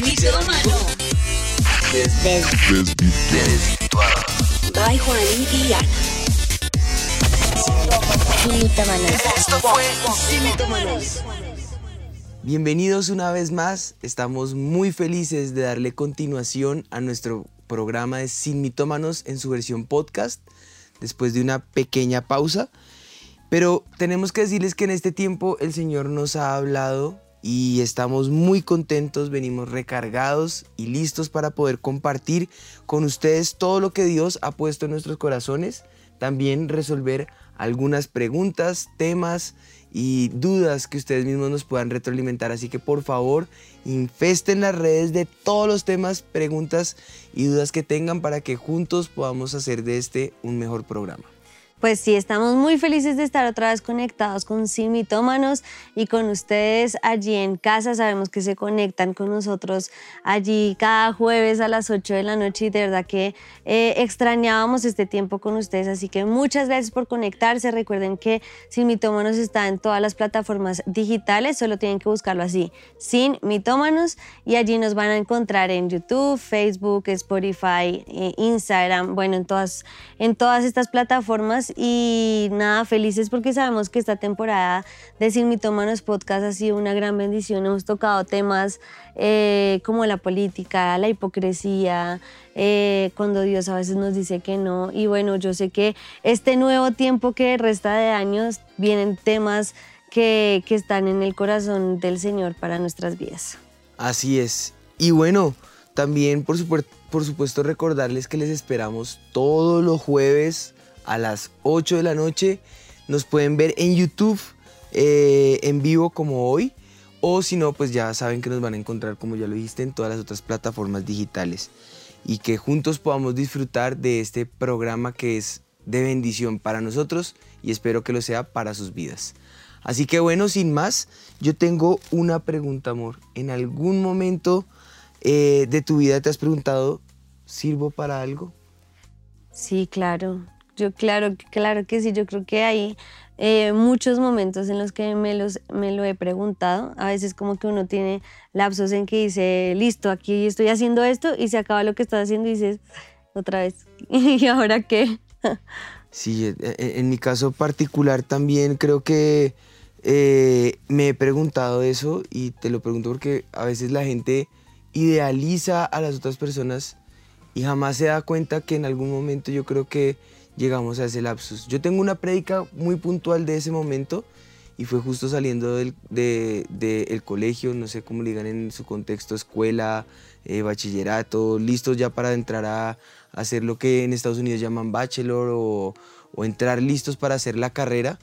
Mitómano. Desvirtuado. By Juan y. Esto fue Sin Mitómanos. Bienvenidos una vez más, estamos muy felices de darle continuación a nuestro programa de Sin Mitómanos en su versión podcast, después de una pequeña pausa. Pero tenemos que decirles que en este tiempo el Señor nos ha hablado y estamos muy contentos, venimos recargados y listos para poder compartir con ustedes todo lo que Dios ha puesto en nuestros corazones, también resolver algunas preguntas, temas y dudas que ustedes mismos nos puedan retroalimentar. Así que por favor, infesten las redes de todos los temas, preguntas y dudas que tengan para que juntos podamos hacer de este un mejor programa. Pues sí, estamos muy felices de estar otra vez conectados con Sin Mitómanos y con ustedes allí en casa. Sabemos que se conectan con nosotros allí cada jueves a las 8 de la noche y de verdad que eh, extrañábamos este tiempo con ustedes. Así que muchas gracias por conectarse. Recuerden que Sin Mitómanos está en todas las plataformas digitales, solo tienen que buscarlo así, Sin Mitómanos, y allí nos van a encontrar en YouTube, Facebook, Spotify, eh, Instagram, bueno, en todas, en todas estas plataformas y nada, felices porque sabemos que esta temporada de Sin Mitómanos Podcast ha sido una gran bendición. Hemos tocado temas eh, como la política, la hipocresía, eh, cuando Dios a veces nos dice que no. Y bueno, yo sé que este nuevo tiempo que resta de años vienen temas que, que están en el corazón del Señor para nuestras vidas. Así es. Y bueno, también por, supuer- por supuesto recordarles que les esperamos todos los jueves a las 8 de la noche. Nos pueden ver en YouTube eh, en vivo como hoy. O si no, pues ya saben que nos van a encontrar, como ya lo dijiste, en todas las otras plataformas digitales. Y que juntos podamos disfrutar de este programa que es de bendición para nosotros y espero que lo sea para sus vidas. Así que bueno, sin más, yo tengo una pregunta, amor. ¿En algún momento eh, de tu vida te has preguntado, ¿sirvo para algo? Sí, claro. Yo claro, claro que sí. Yo creo que hay eh, muchos momentos en los que me, los, me lo he preguntado. A veces como que uno tiene lapsos en que dice, listo, aquí estoy haciendo esto y se acaba lo que estás haciendo y dices, otra vez, ¿y ahora qué? Sí, e- e- en mi caso particular también creo que eh, me he preguntado eso y te lo pregunto porque a veces la gente idealiza a las otras personas y jamás se da cuenta que en algún momento yo creo que llegamos a ese lapsus. Yo tengo una prédica muy puntual de ese momento y fue justo saliendo del de- colegio, no sé cómo le digan en su contexto, escuela, eh, bachillerato, listos ya para entrar a, hacer lo que en Estados Unidos llaman bachelor o, o entrar listos para hacer la carrera.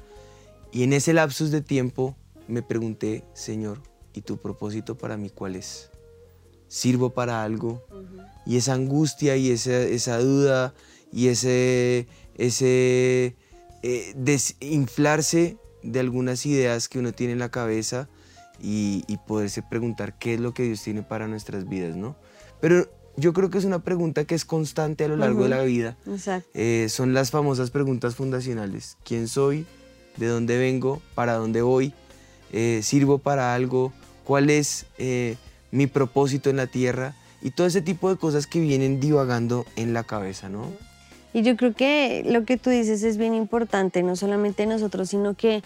Y en ese lapsus de tiempo me pregunté, Señor, ¿y tu propósito para mí cuál es? ¿Sirvo para algo? Y esa angustia y esa, esa duda y ese, ese eh, desinflarse de algunas ideas que uno tiene en la cabeza y, y poderse preguntar qué es lo que Dios tiene para nuestras vidas, ¿no? Pero yo creo que es una pregunta que es constante a lo largo de la vida. Exacto. Eh, son las famosas preguntas fundacionales. ¿Quién soy? ¿De dónde vengo? ¿Para dónde voy? Eh, ¿Sirvo para algo? ¿Cuál es eh, mi propósito en la tierra? Y todo ese tipo de cosas que vienen divagando en la cabeza, ¿no? Y yo creo que lo que tú dices es bien importante, no solamente nosotros, sino que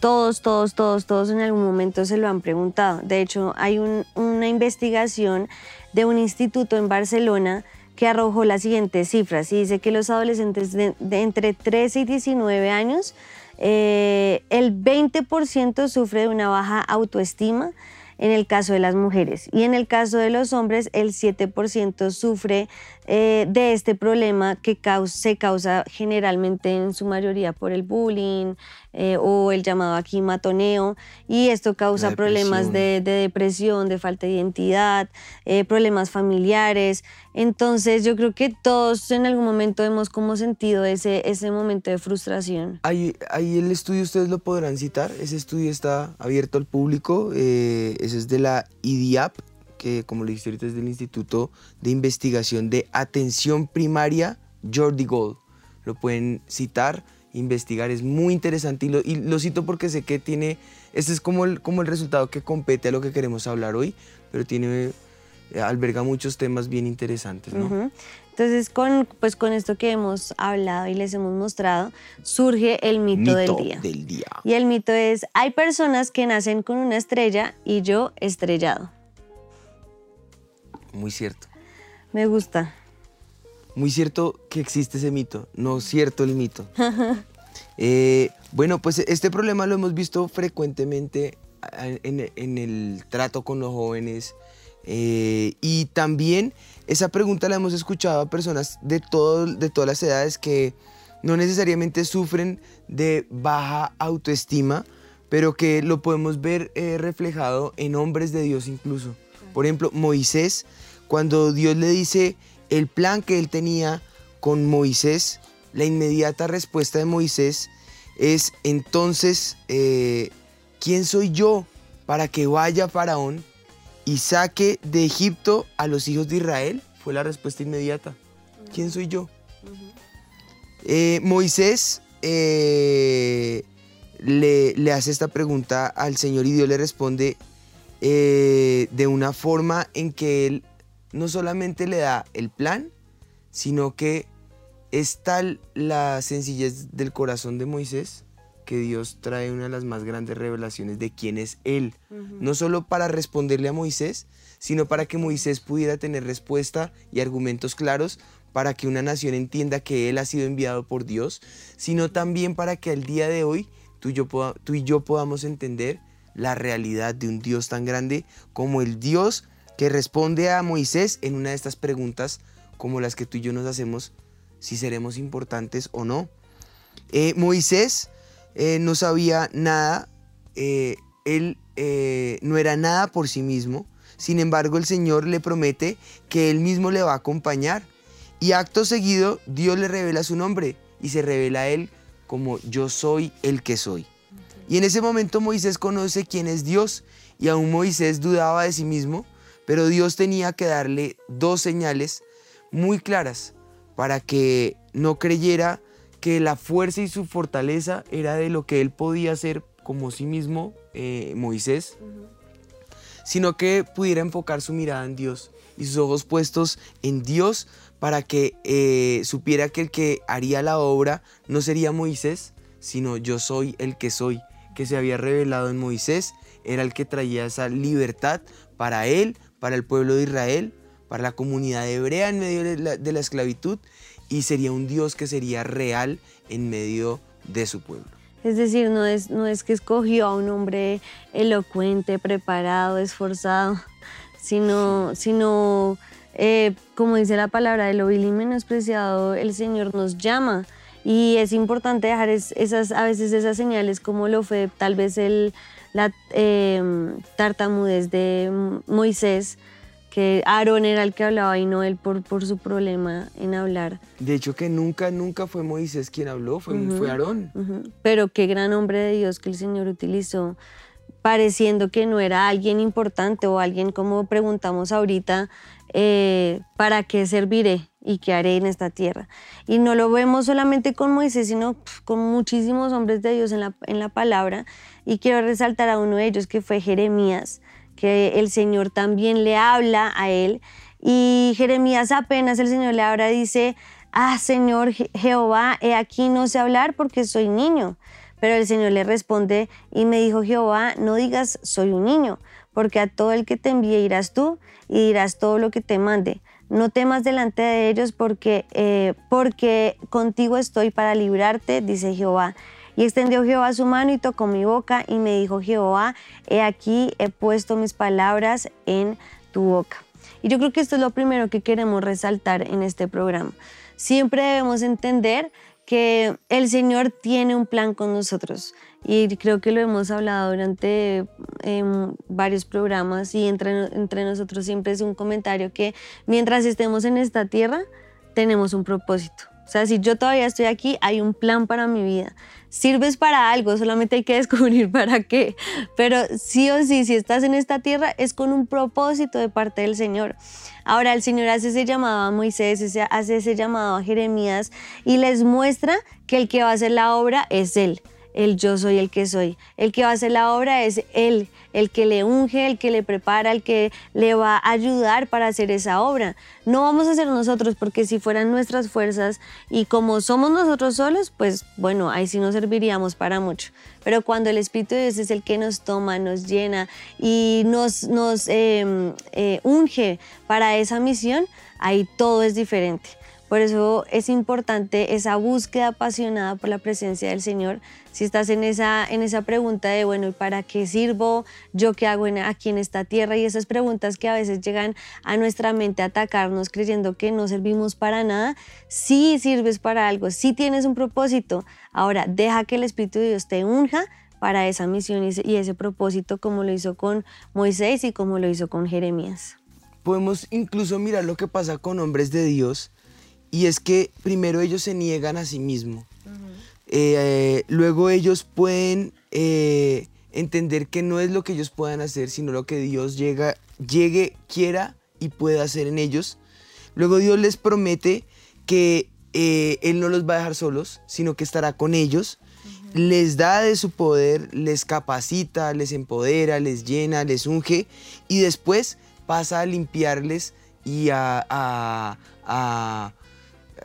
todos, todos, todos, todos en algún momento se lo han preguntado. De hecho, hay un- una investigación de un instituto en Barcelona que arrojó las siguientes cifras y dice que los adolescentes de, entre 13 y 19 años, eh, el 20% sufre de una baja autoestima en el caso de las mujeres y en el caso de los hombres el 7% sufre eh, de este problema que se causa generalmente en su mayoría por el bullying eh, o el llamado aquí matoneo y esto causa problemas de, de depresión, de falta de identidad, eh, problemas familiares. Entonces yo creo que todos en algún momento hemos como sentido ese, ese momento de frustración. Ahí, ahí el estudio ustedes lo podrán citar. Ese estudio está abierto al público. ese es de la IDIAP, que como le dijiste ahorita es del Instituto de Investigación de Atención Primaria Jordi Gold. Lo pueden citar investigar, es muy interesante y lo, y lo cito porque sé que tiene, este es como el, como el resultado que compete a lo que queremos hablar hoy, pero tiene, eh, alberga muchos temas bien interesantes. Entonces, con, pues con esto que hemos hablado y les hemos mostrado, surge el mito, del día. del día. Y el mito es, hay personas que nacen con una estrella y yo estrellado. Muy cierto. Me gusta. Muy cierto que existe ese mito, no cierto el mito. Eh, bueno, pues este problema lo hemos visto frecuentemente en el trato con los jóvenes eh, y también esa pregunta la hemos escuchado a personas de, todo, de todas las edades que no necesariamente sufren de baja autoestima, pero que lo podemos ver eh, reflejado en hombres de Dios incluso. Por ejemplo, Moisés, cuando Dios le dice el plan que él tenía con Moisés, la inmediata respuesta de Moisés es entonces, eh, ¿quién soy yo para que vaya Faraón y saque de Egipto a los hijos de Israel? Fue la respuesta inmediata. ¿Quién soy yo? Eh, Moisés eh, le, le hace esta pregunta al Señor y Dios le responde de una forma en que él no solamente le da el plan, sino que es tal la sencillez del corazón de Moisés que Dios trae una de las más grandes revelaciones de quién es Él. No solo para responderle a Moisés, sino para que Moisés pudiera tener respuesta y argumentos claros para que una nación entienda que Él ha sido enviado por Dios, sino también para que al día de hoy tú y yo, poda- tú y yo podamos entender la realidad de un Dios tan grande como el Dios que responde a Moisés en una de estas preguntas como las que tú y yo nos hacemos si seremos importantes o no. Eh, Moisés eh, no sabía nada, eh, él no era nada por sí mismo, sin embargo el Señor le promete que él mismo le va a acompañar. Y acto seguido Dios le revela su nombre y se revela a él como yo soy el que soy. Y en ese momento Moisés conoce quién es Dios. Y aún Moisés dudaba de sí mismo, pero Dios tenía que darle dos señales muy claras para que no creyera que la fuerza y su fortaleza era de lo que él podía hacer como sí mismo, eh, Moisés, sino que pudiera enfocar su mirada en Dios y sus ojos puestos en Dios para que eh, supiera que el que haría la obra no sería Moisés, sino yo soy el que soy, que se había revelado en Moisés, era el que traía esa libertad para él, para el pueblo de Israel, para la comunidad hebrea en medio de la, esclavitud, y sería un Dios que sería real en medio de su pueblo. Es decir, no es, no es que escogió a un hombre elocuente, preparado, esforzado, sino, sino eh, como dice la palabra, de lo vil y menospreciado, el Señor nos llama. Y es importante dejar es- esas, a veces esas señales como lo fue tal vez el, la eh, tartamudez de Moisés, que Aarón era el que hablaba y no él por, por su problema en hablar. De hecho que nunca, nunca fue Moisés quien habló, fue, fue Aarón. Pero qué gran hombre de Dios que el Señor utilizó, pareciendo que no era alguien importante o alguien como preguntamos ahorita, eh, ¿para qué serviré y qué haré en esta tierra? Y no lo vemos solamente con Moisés, sino con muchísimos hombres de Dios en la, en la palabra. Y quiero resaltar a uno de ellos que fue Jeremías, que el Señor también le habla a él. Y Jeremías apenas el Señor le habla, dice, ah, Señor Je- Jehová, he aquí no sé hablar porque soy niño. Pero el Señor le responde y me dijo Jehová, no digas soy un niño, porque a todo el que te envíe irás tú y dirás todo lo que te mande. No temas delante de ellos porque, eh, porque contigo estoy para librarte, dice Jehová. Y extendió Jehová su mano y tocó mi boca y me dijo Jehová, he aquí he puesto mis palabras en tu boca. Y yo creo que esto es lo primero que queremos resaltar en este programa. Siempre debemos entender que el Señor tiene un plan con nosotros y creo que lo hemos hablado durante em, varios programas y entre, entre nosotros siempre es un comentario que mientras estemos en esta tierra tenemos un propósito O sea, si yo todavía estoy aquí, hay un plan para mi vida. Sirves para algo, solamente hay que descubrir para qué. Pero sí o sí, si estás en esta tierra, es con un propósito de parte del Señor. Ahora el Señor hace ese llamado a Moisés, hace ese llamado a Jeremías y les muestra que el que va a hacer la obra es Él el yo soy el que soy. El que va a hacer la obra es Él, el que le unge, el que le prepara, el que le va a ayudar para hacer esa obra. No vamos a ser nosotros, porque si fueran nuestras fuerzas y como somos nosotros solos, pues bueno, ahí sí nos serviríamos para mucho. Pero cuando el Espíritu de Dios es el que nos toma, nos llena y nos, em, eh, unge para esa misión, ahí todo es diferente. Por eso es importante esa búsqueda apasionada por la presencia del Señor. Si estás en esa, en esa pregunta de, bueno, ¿y para qué sirvo? ¿Yo qué hago aquí en esta tierra? Y esas preguntas que a veces llegan a nuestra mente a atacarnos creyendo que no servimos para nada, sí sirves para algo, sí tienes un propósito. Ahora, deja que el Espíritu de Dios te unja para esa misión y ese propósito como lo hizo con Moisés y como lo hizo con Jeremías. Podemos incluso mirar lo que pasa con hombres de Dios y es que primero ellos se niegan a sí mismos. Eh, luego ellos pueden eh, entender que no es lo que ellos puedan hacer, sino lo que Dios llega, llegue, quiera y pueda hacer en ellos. Luego Dios les promete que eh, Él no los va a dejar solos, sino que estará con ellos. Les da de su poder, les capacita, les empodera, les llena, les unge y después pasa a limpiarles y a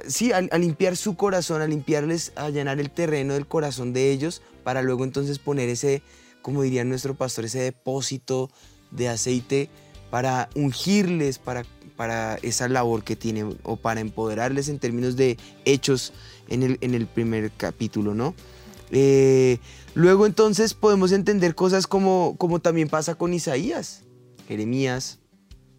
sí, a, limpiar su corazón, a limpiarles, a llenar el terreno del corazón de ellos, para luego entonces poner ese, como diría nuestro pastor, ese depósito de aceite para ungirles, para, para esa labor que tiene, o para empoderarles en términos de hechos en el, en el primer capítulo, ¿no? Eh, luego entonces podemos entender cosas como, como también pasa con Isaías. Jeremías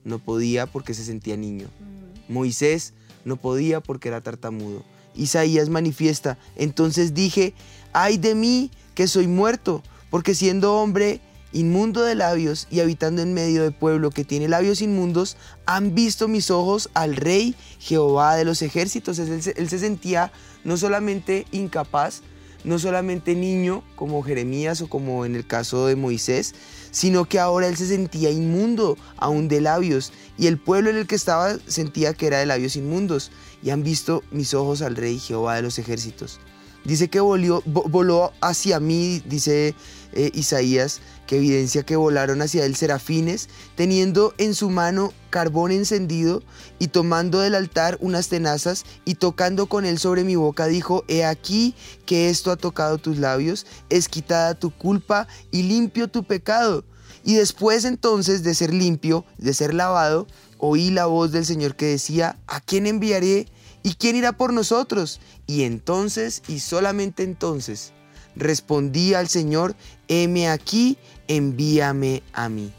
no podía porque se sentía niño. Mm. Moisés no podía porque era tartamudo. Isaías manifiesta, entonces dije, ay de mí que soy muerto, porque siendo hombre inmundo de labios y habitando en medio de pueblo que tiene labios inmundos, han visto mis ojos al rey Jehová de los ejércitos. Él, él se sentía no solamente incapaz, no solamente niño como Jeremías o como en el caso de Moisés, sino que ahora él se sentía inmundo aún de labios, y el pueblo en el que estaba sentía que era de labios inmundos, y han visto mis ojos al rey Jehová de los ejércitos. Dice que voló, voló hacia mí, dice eh, Isaías, que evidencia que volaron hacia él serafines, teniendo en su mano carbón encendido y tomando del altar unas tenazas y tocando con él sobre mi boca, dijo, he aquí que esto ha tocado tus labios, es quitada tu culpa y limpio tu pecado. Y después entonces de ser limpio, de ser lavado, oí la voz del Señor que decía, ¿a quién enviaré? ¿Y quién irá por nosotros? Y entonces, y solamente entonces, respondí al Señor, heme aquí, envíame a mí.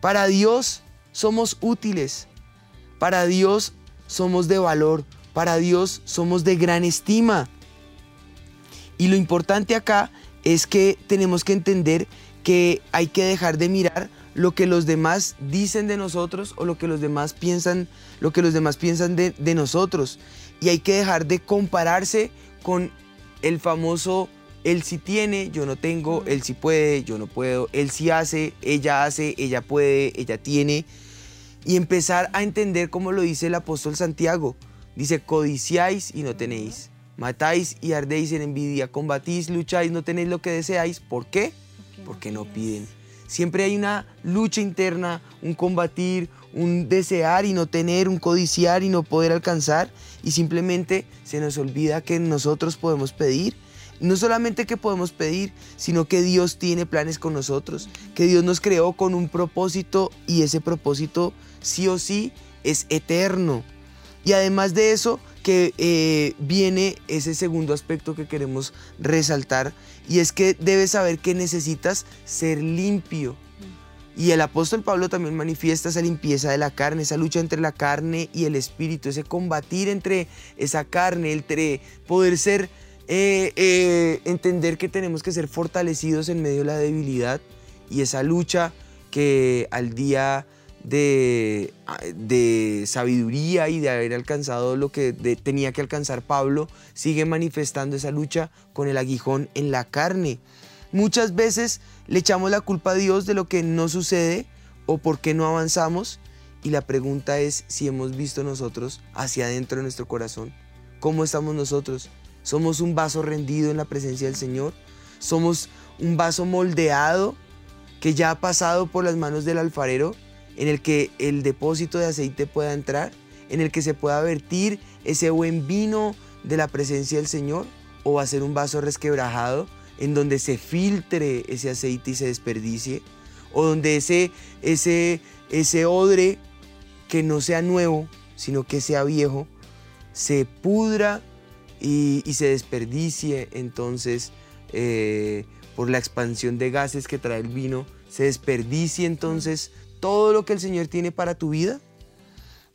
Para Dios somos útiles, para Dios somos de valor, para Dios somos de gran estima. Y lo importante acá es que tenemos que entender que hay que dejar de mirar lo que los demás dicen de nosotros o lo que los demás piensan, lo que los demás piensan de, de nosotros. Y hay que dejar de compararse con el famoso él sí tiene, yo no tengo, él sí puede, yo no puedo, él sí hace, ella hace, ella puede, ella tiene. Y empezar a entender como lo dice el apóstol Santiago. Dice, codiciáis y no tenéis, matáis y ardéis en envidia, combatís, lucháis, no tenéis lo que deseáis. ¿Por qué? Porque no piden. Siempre hay una lucha interna, un combatir, un desear y no tener, un codiciar y no poder alcanzar. Y simplemente se nos olvida que nosotros podemos pedir no solamente que podemos pedir, sino que Dios tiene planes con nosotros, que Dios nos creó con un propósito y ese propósito sí o sí es eterno. Y además de eso, que eh, viene ese segundo aspecto que queremos resaltar y es que debes saber que necesitas ser limpio. Y el apóstol Pablo también manifiesta esa limpieza de la carne, esa lucha entre la carne y el espíritu, ese combatir entre esa carne, entre poder ser eh, eh, entender que tenemos que ser fortalecidos en medio de la debilidad y esa lucha que al día de, sabiduría y de haber alcanzado lo que tenía que alcanzar Pablo, sigue manifestando esa lucha con el aguijón en la carne. Muchas veces le echamos la culpa a Dios de lo que no sucede o por qué no avanzamos y la pregunta es si hemos visto nosotros hacia adentro de nuestro corazón. ¿Cómo estamos nosotros? ¿Somos un vaso rendido en la presencia del Señor? ¿Somos un vaso moldeado que ya ha pasado por las manos del alfarero en el que el depósito de aceite pueda entrar? ¿En el que se pueda vertir ese buen vino de la presencia del Señor? ¿O va a ser un vaso resquebrajado en donde se filtre ese aceite y se desperdicie? ¿O donde ese, ese, ese odre que no sea nuevo, sino que sea viejo, se pudra y, se desperdicie entonces eh, por la expansión de gases que trae el vino, se desperdicie entonces todo lo que el Señor tiene para tu vida.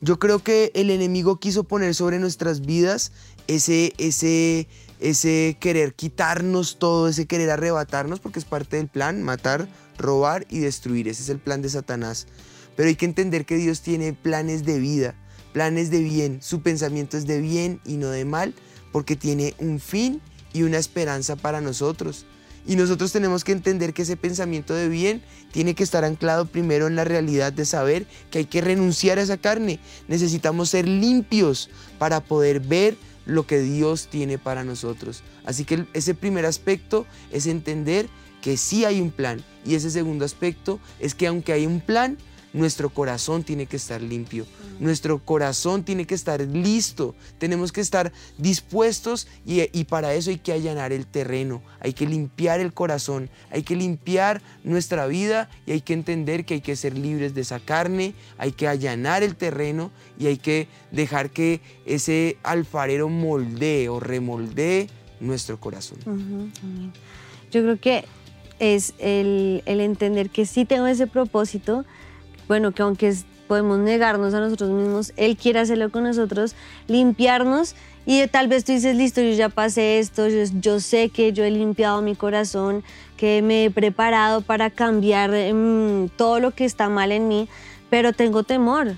Yo creo que el enemigo quiso poner sobre nuestras vidas ese, ese, ese querer quitarnos todo, ese querer arrebatarnos, porque es parte del plan, matar, robar y destruir. Ese es el plan de Satanás. Pero hay que entender que Dios tiene planes de vida, planes de bien. Su pensamiento es de bien y no de mal, porque tiene un fin y una esperanza para nosotros. Y nosotros tenemos que entender que ese pensamiento de bien tiene que estar anclado primero en la realidad de saber que hay que renunciar a esa carne. Necesitamos ser limpios para poder ver lo que Dios tiene para nosotros. Así que ese primer aspecto es entender que sí hay un plan. Y ese segundo aspecto es que aunque hay un plan, nuestro corazón tiene que estar limpio. Nuestro corazón tiene que estar listo. Tenemos que estar dispuestos y, y para eso hay que allanar el terreno. Hay que limpiar el corazón. Hay que limpiar nuestra vida y hay que entender que hay que ser libres de esa carne. Hay que allanar el terreno y hay que dejar que ese alfarero moldee o remoldee nuestro corazón. Yo creo que es el, el entender que sí tengo ese propósito, bueno, que aunque podemos negarnos a nosotros mismos, Él quiere hacerlo con nosotros, limpiarnos y tal vez tú dices, listo, yo ya pasé esto, yo, yo sé que yo he limpiado mi corazón, que me he preparado para cambiar mm, todo lo que está mal en mí, pero tengo temor,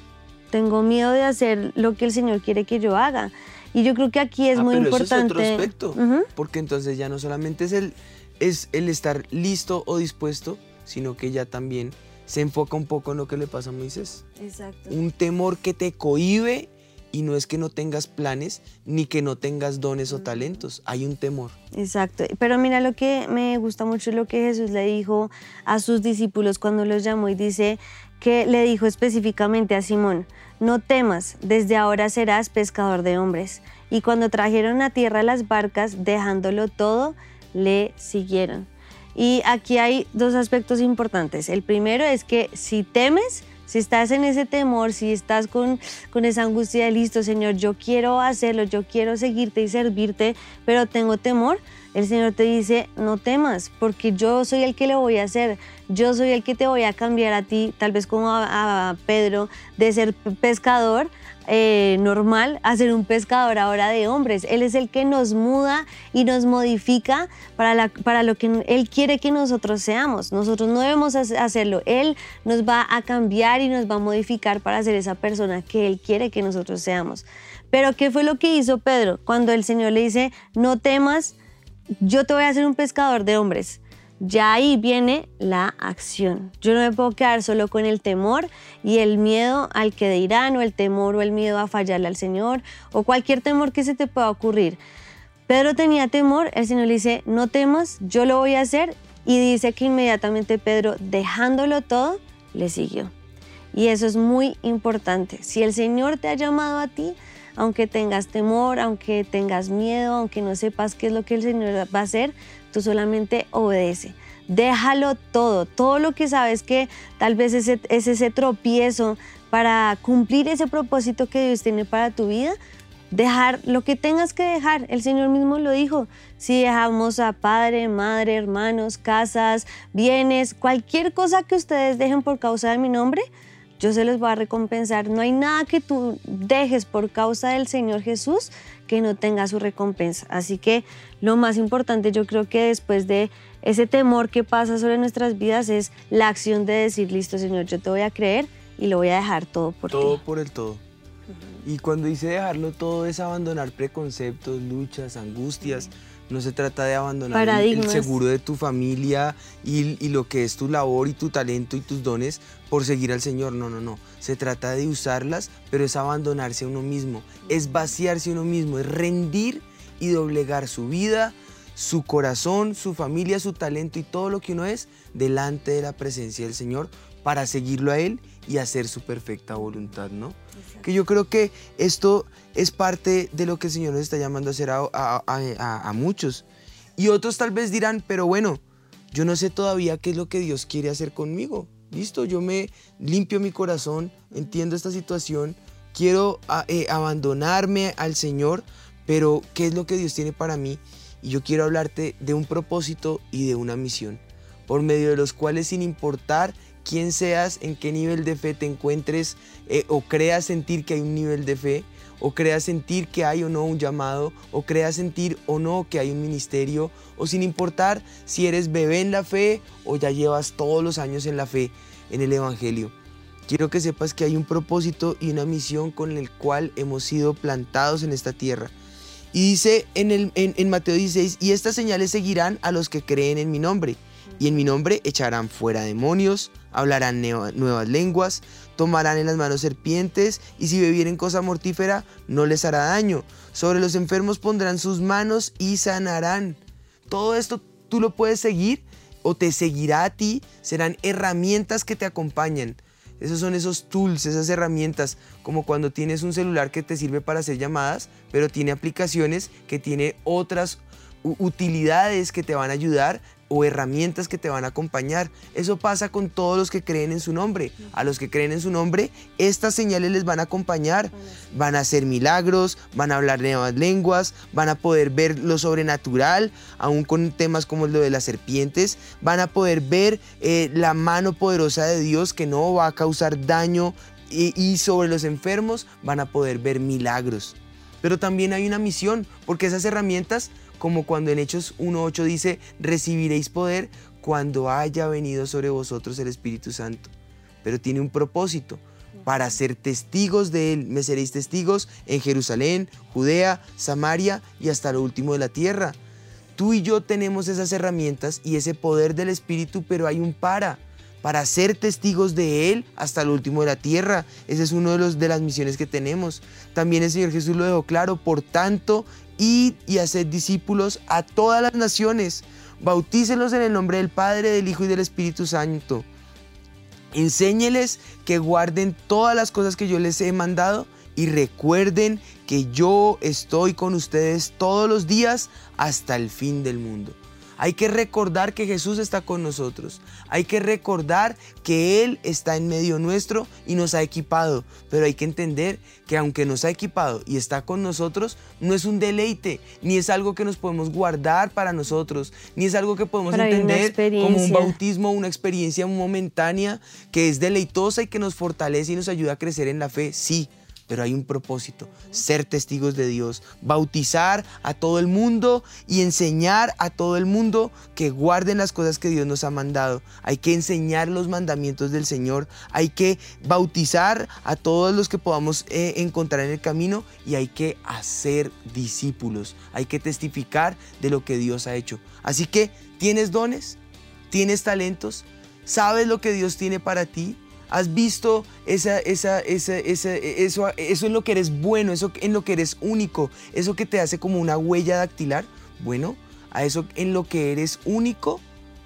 tengo miedo de hacer lo que el Señor quiere que yo haga. Y yo creo que aquí es Ah, muy pero importante. Eso es otro aspecto, Ujú. porque entonces ya no solamente es el, es el estar listo o dispuesto, sino que ya también se enfoca un poco en lo que le pasa a Moisés. Exacto. Un temor que te cohíbe y no es que no tengas planes ni que no tengas dones o talentos, hay un temor. Exacto, pero mira lo que me gusta mucho lo que Jesús le dijo a sus discípulos cuando los llamó y dice que le dijo específicamente a Simón, no temas, desde ahora serás pescador de hombres. Y cuando trajeron a tierra las barcas, dejándolo todo, le siguieron. Y aquí hay dos aspectos importantes. El primero es que si temes, si estás en ese temor, si estás con, con esa angustia de listo, Señor, yo quiero hacerlo, yo quiero seguirte y servirte, pero tengo temor, el Señor te dice, no temas, porque yo soy el que lo voy a hacer, yo soy el que te voy a cambiar a ti, tal vez como a, a Pedro, de ser pescador eh, normal a ser un pescador ahora de hombres. Él es el que nos muda y nos modifica para, para lo que Él quiere que nosotros seamos. Nosotros no debemos hace- hacerlo. Él nos va a cambiar y nos va a modificar para ser esa persona que Él quiere que nosotros seamos. Pero ¿qué fue lo que hizo Pedro cuando el Señor le dice, no temas, yo te voy a hacer un pescador de hombres? Ya ahí viene la acción. Yo no me puedo quedar solo con el temor y el miedo al que dirán o el temor o el miedo a fallarle al Señor o cualquier temor que se te pueda ocurrir. Pedro tenía temor, el Señor le dice, no temas, yo lo voy a hacer y dice que inmediatamente Pedro, dejándolo todo, le siguió. Y eso es muy importante. Si el Señor te ha llamado a ti, aunque tengas temor, aunque tengas miedo, aunque no sepas qué es lo que el Señor va a hacer, tú solamente obedece. Déjalo todo, todo lo que sabes que tal vez es ese tropiezo para cumplir ese propósito que Dios tiene para tu vida, dejar lo que tengas que dejar. El Señor mismo lo dijo. Si dejamos a padre, madre, hermanos, casas, bienes, cualquier cosa que ustedes dejen por causa de mi nombre, yo se los voy a recompensar. No hay nada que tú dejes por causa del Señor Jesús que no tenga su recompensa. Así que lo más importante yo creo que después de ese temor que pasa sobre nuestras vidas es la acción de decir, listo Señor, yo te voy a creer y lo voy a dejar todo por Todo ti. por el todo. Y cuando dice dejarlo todo es abandonar preconceptos, luchas, angustias. No se trata de abandonar el- seguro de tu familia y, y lo que es tu labor y tu talento y tus dones por seguir al Señor. No, no, no. Se trata de usarlas, pero es abandonarse a uno mismo. Es vaciarse a uno mismo, es rendir y doblegar su vida, su corazón, su familia, su talento y todo lo que uno es delante de la presencia del Señor para seguirlo a Él y hacer su perfecta voluntad, ¿no? Que yo creo que esto es parte de lo que el Señor nos está llamando a hacer a, a- a- a- a muchos. Y otros tal vez dirán, pero bueno, yo no sé todavía qué es lo que Dios quiere hacer conmigo. Listo, yo me limpio mi corazón, entiendo esta situación, quiero eh, abandonarme al Señor, pero ¿qué es lo que Dios tiene para mí? Y yo quiero hablarte de un propósito y de una misión, por medio de los cuales sin importar quién seas, en qué nivel de fe te encuentres, eh, o creas sentir que hay un nivel de fe, o creas sentir que hay o no un llamado, o creas sentir o no que hay un ministerio, o sin importar si eres bebé en la fe o ya llevas todos los años en la fe, en el Evangelio. Quiero que sepas que hay un propósito y una misión con el cual hemos sido plantados en esta tierra. Y dice en, el, en, en Mateo 16, y estas señales seguirán a los que creen en mi nombre. Y en mi nombre echarán fuera demonios, hablarán nuevas lenguas, tomarán en las manos serpientes, y si bebieren cosa mortífera, no les hará daño. Sobre los enfermos pondrán sus manos y sanarán. Todo esto tú lo puedes seguir o te seguirá a ti, serán herramientas que te acompañan. Esos son esos tools, esas herramientas, como cuando tienes un celular que te sirve para hacer llamadas, pero tiene aplicaciones que tiene otras utilidades que te van a ayudar o herramientas que te van a acompañar. Eso pasa con todos los que creen en su nombre. A los que creen en su nombre, estas señales les van a acompañar. Van a hacer milagros, van a hablar nuevas lenguas, van a poder ver lo sobrenatural, aún con temas como lo de las serpientes. Van a poder ver eh, la mano poderosa de Dios que no va a causar daño y, y sobre los enfermos van a poder ver milagros. Pero también hay una misión, porque esas herramientas, como cuando en Hechos 1.8 dice, recibiréis poder cuando haya venido sobre vosotros el Espíritu Santo. Pero tiene un propósito, para ser testigos de Él. Me seréis testigos en Jerusalén, Judea, Samaria y hasta lo último de la tierra. Tú y yo tenemos esas herramientas y ese poder del Espíritu, pero hay un para para ser testigos de Él hasta lo último de la tierra. Ese es uno de, los, de las misiones que tenemos. También el Señor Jesús lo dejó claro, por tanto, id y haced discípulos a todas las naciones, bautícenlos en el nombre del Padre, del Hijo y del Espíritu Santo. Enséñeles que guarden todas las cosas que yo les he mandado y recuerden que yo estoy con ustedes todos los días hasta el fin del mundo. Hay que recordar que Jesús está con nosotros. Hay que recordar que Él está en medio nuestro y nos ha equipado. Pero hay que entender que aunque nos ha equipado y está con nosotros, no es un deleite, ni es algo que nos podemos guardar para nosotros, ni es algo que podemos Para entender como un bautismo, una experiencia momentánea que es deleitosa y que nos fortalece y nos ayuda a crecer en la fe. Sí, pero hay un propósito, ser testigos de Dios, bautizar a todo el mundo y enseñar a todo el mundo que guarden las cosas que Dios nos ha mandado. Hay que enseñar los mandamientos del Señor, hay que bautizar a todos los que podamos eh, encontrar en el camino y hay que hacer discípulos, hay que testificar de lo que Dios ha hecho. Así que, ¿tienes dones? ¿Tienes talentos? ¿Sabes lo que Dios tiene para ti? ¿Has visto esa, esa, esa, esa- eso, eso en lo que eres bueno, eso en lo que eres único, eso que te hace como una huella dactilar? Bueno, a eso en lo que eres único,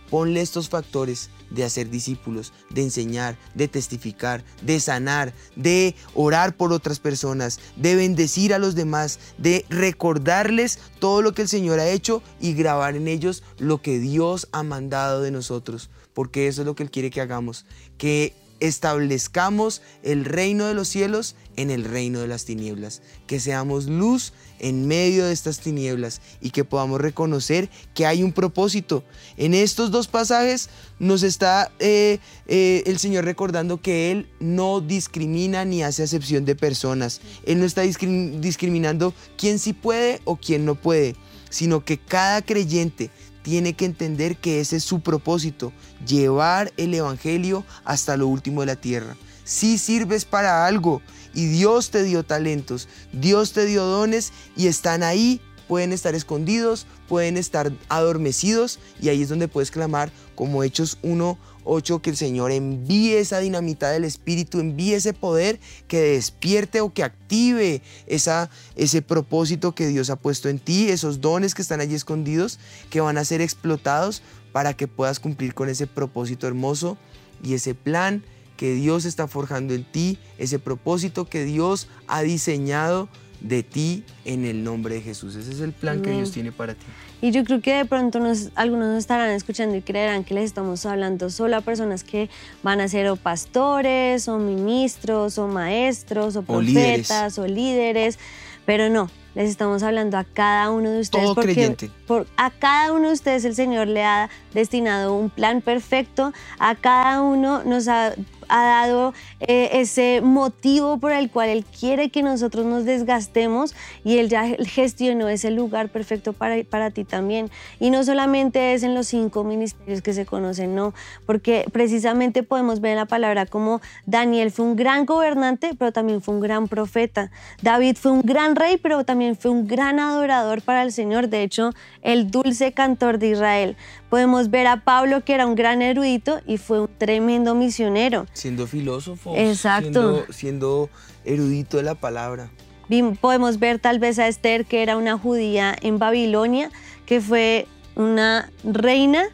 ponle estos factores de hacer discípulos, de enseñar, de testificar, de sanar, de orar por otras personas, de bendecir a los demás, de recordarles todo lo que el Señor ha hecho y grabar en ellos lo que Dios ha mandado de nosotros, porque eso es lo que Él quiere que hagamos, que establezcamos el reino de los cielos en el reino de las tinieblas, que seamos luz en medio de estas tinieblas y que podamos reconocer que hay un propósito. En estos dos pasajes nos está eh, eh, el Señor recordando que Él no discrimina ni hace acepción de personas. Él no está discrim- discriminando quién sí puede o quién no puede, sino que cada creyente tiene que entender que ese es su propósito, llevar el Evangelio hasta lo último de la tierra. sí sirves para algo y Dios te dio talentos, Dios te dio dones y están ahí, pueden estar escondidos, pueden estar adormecidos y ahí es donde puedes clamar como Hechos 1, 8, que el Señor envíe esa dinamita del Espíritu, envíe ese poder que despierte o que active esa, ese propósito que Dios ha puesto en ti, esos dones que están allí escondidos, que van a ser explotados para que puedas cumplir con ese propósito hermoso y ese plan que Dios está forjando en ti, ese propósito que Dios ha diseñado de ti en el nombre de Jesús. Ese es el plan que. Dios tiene para ti. Y yo creo que de pronto nos- algunos nos estarán escuchando y creerán que les estamos hablando solo a personas que van a ser o pastores, o ministros, o maestros, o O líderes. profetas, o líderes, pero no, les estamos hablando a cada uno de ustedes. Todo porque creyente. por- a cada uno de ustedes el Señor le ha destinado un plan perfecto, a cada uno nos ha ha dado eh, ese motivo por el cual Él quiere que nosotros nos desgastemos y Él ya gestionó ese lugar perfecto para, ti también. Y no solamente es en los cinco ministerios que se conocen, no, porque precisamente podemos ver en la palabra como Daniel fue un gran gobernante, pero también fue un gran profeta. David fue un gran rey, pero también fue un gran adorador para el Señor. De hecho, el dulce cantor de Israel. Podemos ver a Pablo, que era un gran erudito y fue un tremendo misionero. Siendo filósofo, Exacto. Siendo, siendo erudito de la palabra. Podemos ver tal vez a Esther, que era una judía en Babilonia, que fue una reina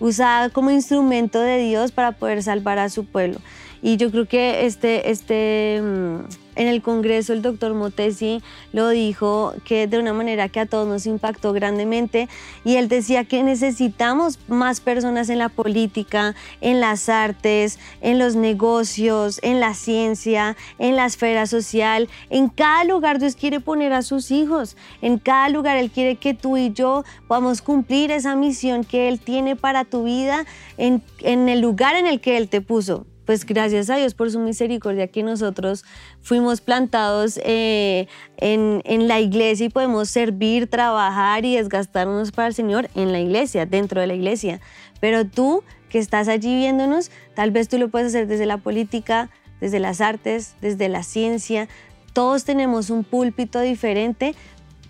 usada como instrumento de Dios para poder salvar a su pueblo. Y yo creo que este, este, mm, en el Congreso el doctor Motesi lo dijo que de una manera que a todos nos impactó grandemente y él decía que necesitamos más personas en la política, en las artes, en los negocios, en la ciencia, en la esfera social. En cada lugar Dios quiere poner a sus hijos. En cada lugar Él quiere que tú y yo podamos cumplir esa misión que Él tiene para tu vida en, en el lugar en el que Él te puso pues gracias a Dios por su misericordia que nosotros fuimos plantados eh, en, en la iglesia y podemos servir, trabajar y desgastarnos para el Señor en la iglesia, dentro de la iglesia. Pero tú que estás allí viéndonos, tal vez tú lo puedes hacer desde la política, desde las artes, desde la ciencia. Todos tenemos un púlpito diferente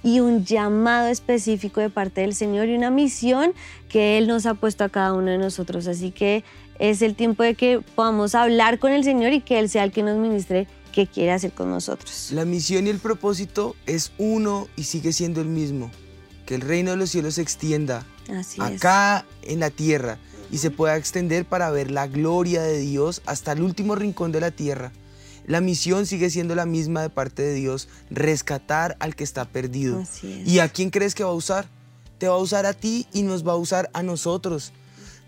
y un llamado específico de parte del Señor y una misión que Él nos ha puesto a cada uno de nosotros. Así que es el tiempo de que podamos hablar con el Señor y que Él sea el que nos ministre qué quiere hacer con nosotros. La misión y el propósito es uno y sigue siendo el mismo. Que el reino de los cielos se extienda Así es. acá en la tierra y se pueda extender para ver la gloria de Dios hasta el último rincón de la tierra. La misión sigue siendo la misma de parte de Dios, rescatar al que está perdido. ¿Y a quién crees que va a usar? Te va a usar a ti y nos va a usar a nosotros.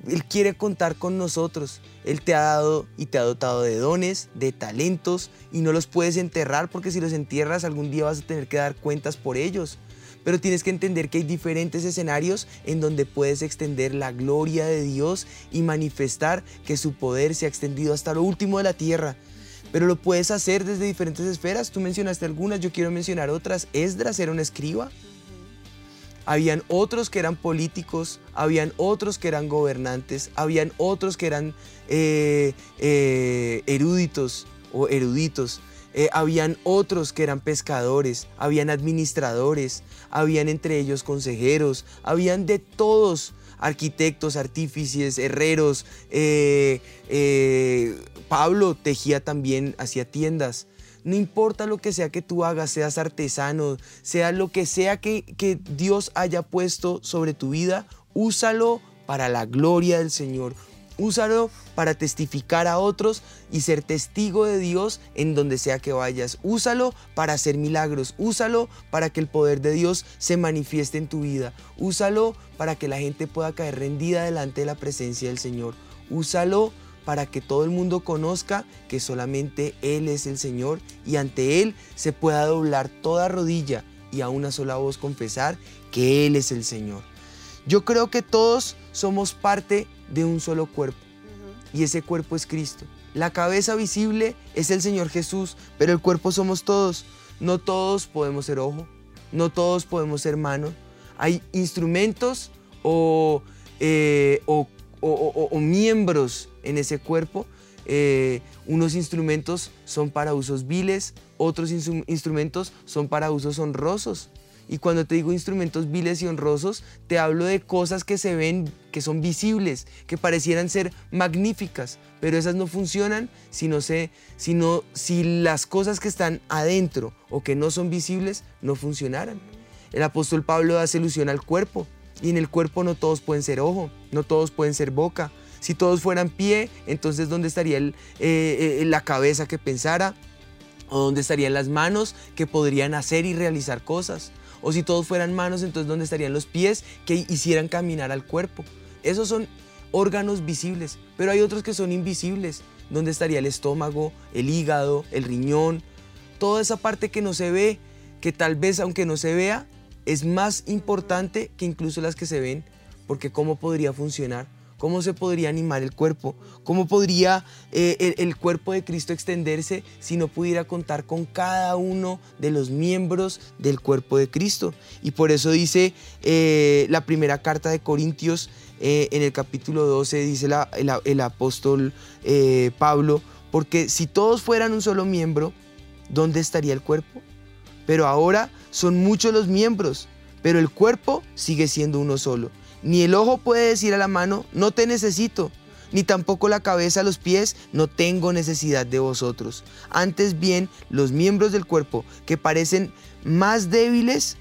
Él quiere contar con nosotros. Él te ha dado y te ha dotado de dones, de talentos y no los puedes enterrar porque si los entierras algún día vas a tener que dar cuentas por ellos. Pero tienes que entender que hay diferentes escenarios en donde puedes extender la gloria de Dios y manifestar que su poder se ha extendido hasta lo último de la tierra. Pero lo puedes hacer desde diferentes esferas. Tú mencionaste algunas, yo quiero mencionar otras. Esdras era un escriba. Habían otros que eran políticos, habían otros que eran gobernantes, habían otros que eran eh, eh, eruditos o eruditos. Eh, habían otros que eran pescadores, habían administradores, habían entre ellos consejeros, habían de todos, arquitectos, artífices, herreros. eh, Pablo tejía también, hacía tiendas. No importa lo que sea que tú hagas, seas artesano, sea lo que sea que, que Dios haya puesto sobre tu vida, úsalo para la gloria del Señor. Úsalo para testificar a otros y ser testigo de Dios en donde sea que vayas. Úsalo para hacer milagros. Úsalo para que el poder de Dios se manifieste en tu vida. Úsalo para que la gente pueda caer rendida delante de la presencia del Señor. Úsalo para que todo el mundo conozca que solamente Él es el Señor y ante Él se pueda doblar toda rodilla y a una sola voz confesar que Él es el Señor. Yo creo que todos somos parte de un solo cuerpo y ese cuerpo es Cristo. La cabeza visible es el Señor Jesús, pero el cuerpo somos todos. No todos podemos ser ojo, no todos podemos ser mano. Hay instrumentos o, eh, o, o- miembros en ese cuerpo eh, unos instrumentos son para usos viles, otros instru- instrumentos son para usos honrosos. Y cuando te digo instrumentos viles y honrosos, te hablo de cosas que se ven, que son visibles, que parecieran ser magníficas, pero esas no funcionan si no se, si no- si las cosas que están adentro o que no son visibles no funcionaran. El apóstol Pablo hace alusión al cuerpo, y en el cuerpo no todos pueden ser ojo, no todos pueden ser boca. Si todos fueran pie, entonces ¿dónde estaría el- eh, eh, la cabeza que pensara? ¿O dónde estarían las manos que podrían hacer y realizar cosas? O si todos fueran manos, entonces ¿dónde estarían los pies que hicieran caminar al cuerpo? Esos son órganos visibles, pero hay otros que son invisibles. ¿Dónde estaría el estómago, el hígado, el riñón? Toda esa parte que no se ve, que tal vez aunque no se vea, es más importante que incluso las que se ven, porque ¿cómo podría funcionar? ¿Cómo se podría animar el cuerpo? ¿Cómo podría eh, el, cuerpo de Cristo extenderse si no pudiera contar con cada uno de los miembros del cuerpo de Cristo? Y por eso dice eh, la primera carta de Corintios eh, en el capítulo 12, dice el, apóstol Pablo, porque si todos fueran un solo miembro, ¿dónde estaría el cuerpo? Pero ahora son muchos los miembros, pero el cuerpo sigue siendo uno solo. Ni el ojo puede decir a la mano, no te necesito, ni tampoco la cabeza a los pies, no tengo necesidad de vosotros. Antes bien, los miembros del cuerpo que parecen más débiles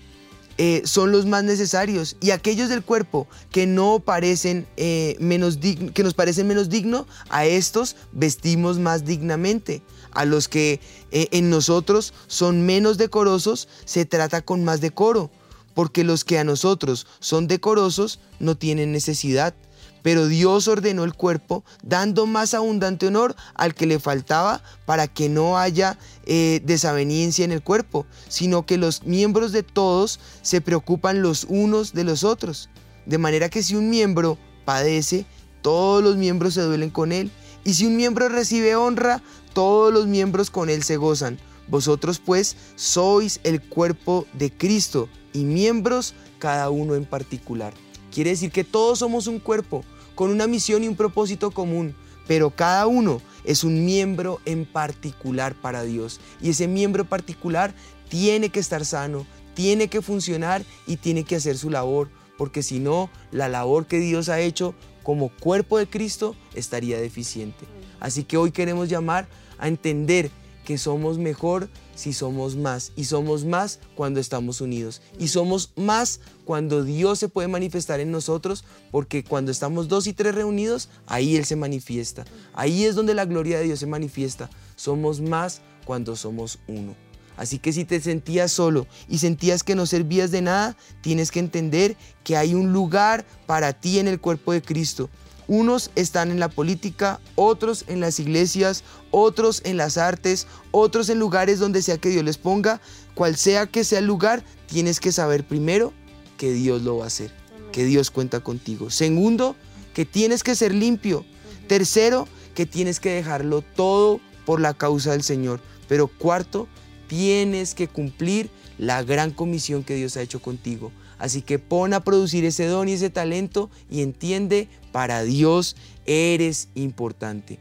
eh, son los más necesarios y aquellos del cuerpo que no parecen eh, menos que nos parecen menos dignos a estos vestimos más dignamente a los que eh, en nosotros son menos decorosos se trata con más decoro porque los que a nosotros son decorosos no tienen necesidad pero Dios ordenó el cuerpo dando más abundante honor al que le faltaba para que no haya eh, desaveniencia en el cuerpo, sino que los miembros de todos se preocupan los unos de los otros. De manera que si un miembro padece, todos los miembros se duelen con él. Y si un miembro recibe honra, todos los miembros con él se gozan. Vosotros pues sois el cuerpo de Cristo y miembros cada uno en particular. Quiere decir que todos somos un cuerpo con una misión y un propósito común, pero cada uno es un miembro en particular para Dios. Y ese miembro particular tiene que estar sano, tiene que funcionar y tiene que hacer su labor, porque si no, la labor que Dios ha hecho como cuerpo de Cristo estaría deficiente. Así que hoy queremos llamar a entender que somos mejor si somos más. Y somos más cuando estamos unidos. Y somos más cuando Dios se puede manifestar en nosotros, porque cuando estamos dos y tres reunidos, ahí Él se manifiesta. Ahí es donde la gloria de Dios se manifiesta. Somos más cuando somos uno. Así que si te sentías solo y sentías que no servías de nada, tienes que entender que hay un lugar para ti en el cuerpo de Cristo. Unos están en la política, otros en las iglesias, otros en las artes, otros en lugares donde sea que Dios les ponga. Cual sea que sea el lugar, tienes que saber primero que Dios lo va a hacer, que Dios cuenta contigo. Segundo, que tienes que ser limpio. Tercero, que tienes que dejarlo todo por la causa del Señor. Pero cuarto, tienes que cumplir la gran comisión que Dios ha hecho contigo. Así que pon a producir ese don y ese talento y entiende, para Dios eres importante.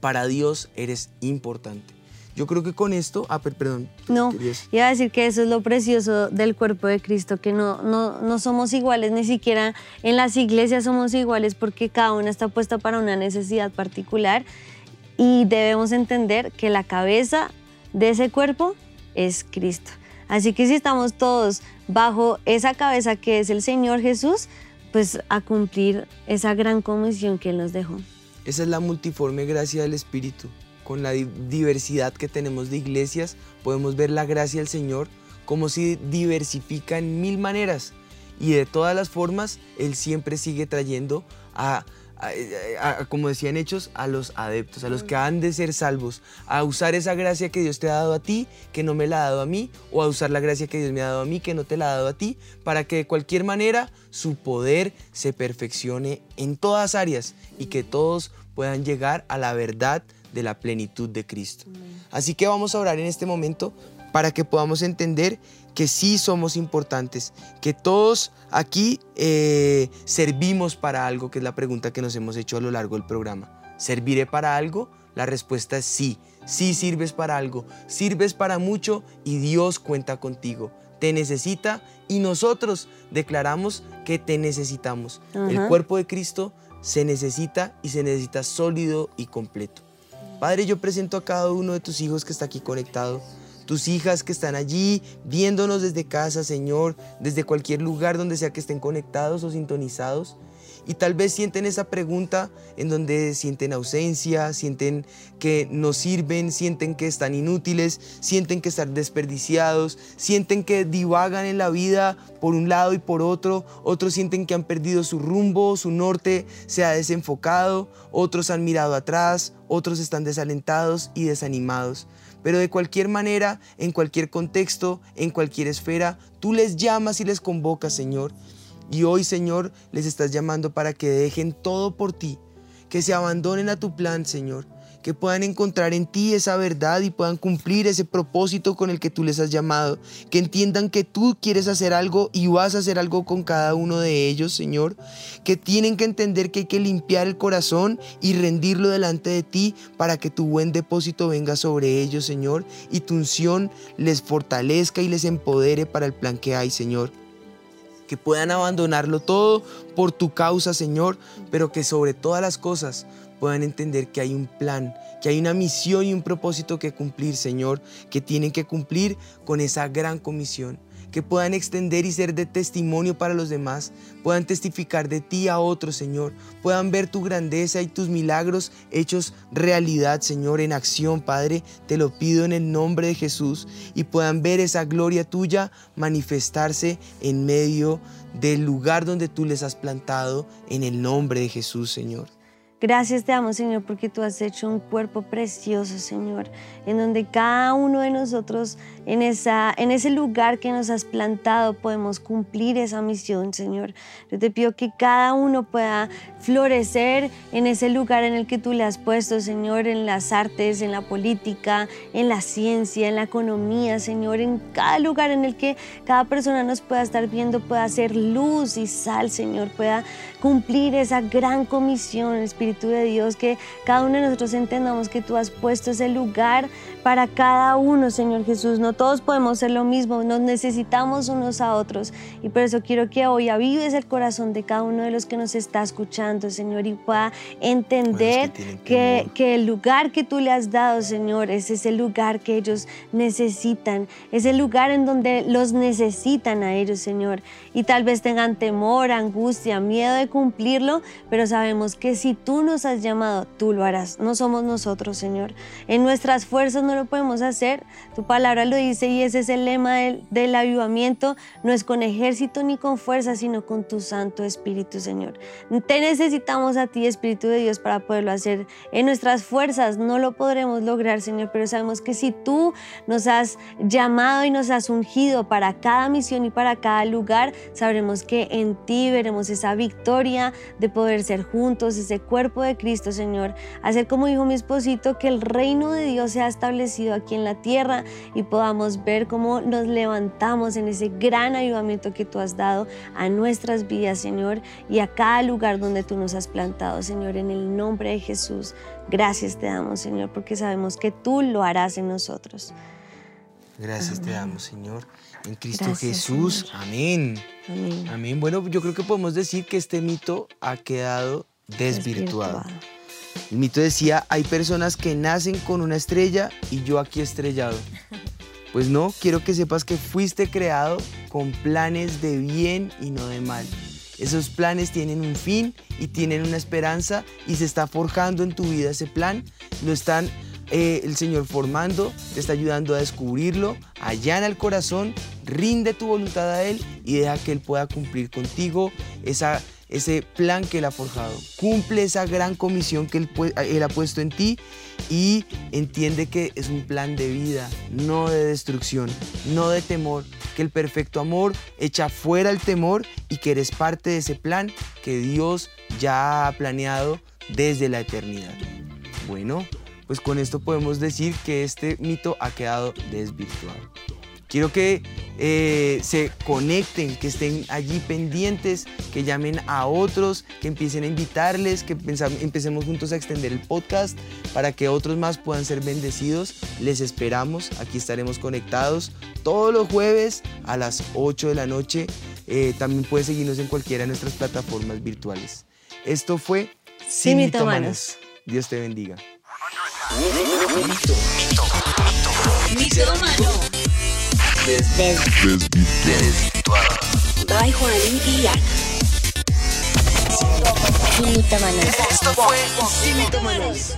Para Dios eres importante. Yo creo que con esto, ah, per- perdón. No, querías- iba a decir que eso es lo precioso del cuerpo de Cristo, que no, no, no somos iguales, ni siquiera en las iglesias somos iguales porque cada una está puesta para una necesidad particular y debemos entender que la cabeza de ese cuerpo es Cristo. Así que si estamos todos bajo esa cabeza que es el Señor Jesús, pues a cumplir esa gran comisión que Él nos dejó. Esa es la multiforme gracia del Espíritu. Con la di- diversidad que tenemos de iglesias, podemos ver la gracia del Señor como si diversifica en mil maneras. Y de todas las formas, Él siempre sigue trayendo a, a- como decían hechos, a los adeptos, a los que han de ser salvos, a usar esa gracia que Dios te ha dado a ti, que no me la ha dado a mí, o a usar la gracia que Dios me ha dado a mí, que no te la ha dado a ti, para que de cualquier manera su poder se perfeccione en todas áreas y que todos puedan llegar a la verdad de la plenitud de Cristo. Así que vamos a orar en este momento para que podamos entender que sí somos importantes, que todos aquí eh, servimos para algo, que es la pregunta que nos hemos hecho a lo largo del programa. ¿Serviré para algo? La respuesta es sí. Sí sirves para algo, sirves para mucho y Dios cuenta contigo. Te necesita y nosotros declaramos que te necesitamos. El cuerpo de Cristo se necesita y se necesita sólido y completo. Padre, yo presento a cada uno de tus hijos que está aquí conectado, tus hijas que están allí viéndonos desde casa, Señor, desde cualquier lugar donde sea que estén conectados o sintonizados. Y tal vez sienten esa pregunta en donde sienten ausencia, sienten que no sirven, sienten que están inútiles, sienten que están desperdiciados, sienten que divagan en la vida por un lado y por otro, otros sienten que han perdido su rumbo, su norte se ha desenfocado, otros han mirado atrás, otros están desalentados y desanimados. Pero de cualquier manera, en cualquier contexto, en cualquier esfera, tú les llamas y les convocas, Señor. Y hoy, Señor, les estás llamando para que dejen todo por ti, que se abandonen a tu plan, Señor, que puedan encontrar en ti esa verdad y puedan cumplir ese propósito con el que tú les has llamado, que entiendan que tú quieres hacer algo y vas a hacer algo con cada uno de ellos, Señor, que tienen que entender que hay que limpiar el corazón y rendirlo delante de ti para que tu buen depósito venga sobre ellos, Señor, y tu unción les fortalezca y les empodere para el plan que hay, Señor. Que puedan abandonarlo todo por tu causa, Señor, pero que sobre todas las cosas puedan entender que hay un plan, que hay una misión y un propósito que cumplir, Señor, que tienen que cumplir con esa gran comisión. Que puedan extender y ser de testimonio para los demás, puedan testificar de ti a otros, Señor, puedan ver tu grandeza y tus milagros hechos realidad, Señor, en acción, Padre, te lo pido en el nombre de Jesús, y puedan ver esa gloria tuya manifestarse en medio del lugar donde tú les has plantado, en el nombre de Jesús, Señor. Gracias te damos, Señor, porque tú has hecho un cuerpo precioso, Señor, en donde cada uno de nosotros, en, esa, en ese lugar que nos has plantado, podemos cumplir esa misión, Señor. Yo te pido que cada uno pueda florecer en ese lugar en el que tú le has puesto, Señor, en las artes, en la política, en la ciencia, en la economía, Señor, en cada lugar en el que cada persona nos pueda estar viendo, pueda ser luz y sal, Señor, pueda cumplir esa gran comisión, Espíritu de Dios, que cada uno de nosotros entendamos que tú has puesto ese lugar para cada uno, Señor Jesús. No todos podemos ser lo mismo, nos necesitamos unos a otros. Y por eso quiero que hoy avives el corazón de cada uno de los que nos está escuchando, Señor, y pueda entender que, que, el lugar que tú le has dado, Señor, es ese lugar que ellos necesitan, es el lugar en donde los necesitan a ellos, Señor. Y tal vez tengan temor, angustia, miedo de cumplirlo, pero sabemos que si tú nos has llamado, tú lo harás. No somos nosotros, Señor. En nuestras fuerzas no lo podemos hacer. Tu palabra lo dice y ese es el lema del, avivamiento. No es con ejército ni con fuerza, sino con tu Santo Espíritu, Señor. Te necesitamos a ti, Espíritu de Dios, para poderlo hacer. En nuestras fuerzas no lo podremos lograr, Señor, pero sabemos que si tú nos has llamado y nos has ungido para cada misión y para cada lugar, sabremos que en ti veremos esa victoria de poder ser juntos, ese cuerpo de Cristo, Señor. Hacer como dijo mi esposito, que el reino de Dios sea establecido aquí en la tierra y podamos ver cómo nos levantamos en ese gran ayudamiento que tú has dado a nuestras vidas, Señor, y a cada lugar donde tú nos has plantado, Señor, en el nombre de Jesús. Gracias te damos, Señor, porque sabemos que tú lo harás en nosotros. Gracias te damos, Señor. En Cristo Jesús. Amén. Amén. Amén. Bueno, yo creo que podemos decir que este mito ha quedado desvirtuado. El mito decía, hay personas que nacen con una estrella y yo aquí estrellado. Pues no, quiero que sepas que fuiste creado con planes de bien y no de mal. Esos planes tienen un fin y tienen una esperanza y se está forjando en tu vida ese plan. Lo están eh, el Señor formando, te está ayudando a descubrirlo. Allana el corazón, rinde tu voluntad a Él y deja que Él pueda cumplir contigo esa ese plan que Él ha forjado. Cumple esa gran comisión que él, ha puesto en ti y entiende que es un plan de vida, no de destrucción, no de temor, que el perfecto amor echa fuera el temor y que eres parte de ese plan que Dios ya ha planeado desde la eternidad. Bueno, pues con esto podemos decir que este mito ha quedado desvirtuado. Quiero que eh, se conecten, que estén allí pendientes, que llamen a otros, que empiecen a invitarles, que empecemos juntos a extender el podcast para que otros más puedan ser bendecidos. Les esperamos, aquí estaremos conectados todos los jueves a las 8 de la noche. Eh, también puedes seguirnos en cualquiera de nuestras plataformas virtuales. Esto fue Sin Mitómanos. Dios te bendiga. Desvirtuado. By Juaní y Ana. Sin mitómanos. Sin Mitómanos.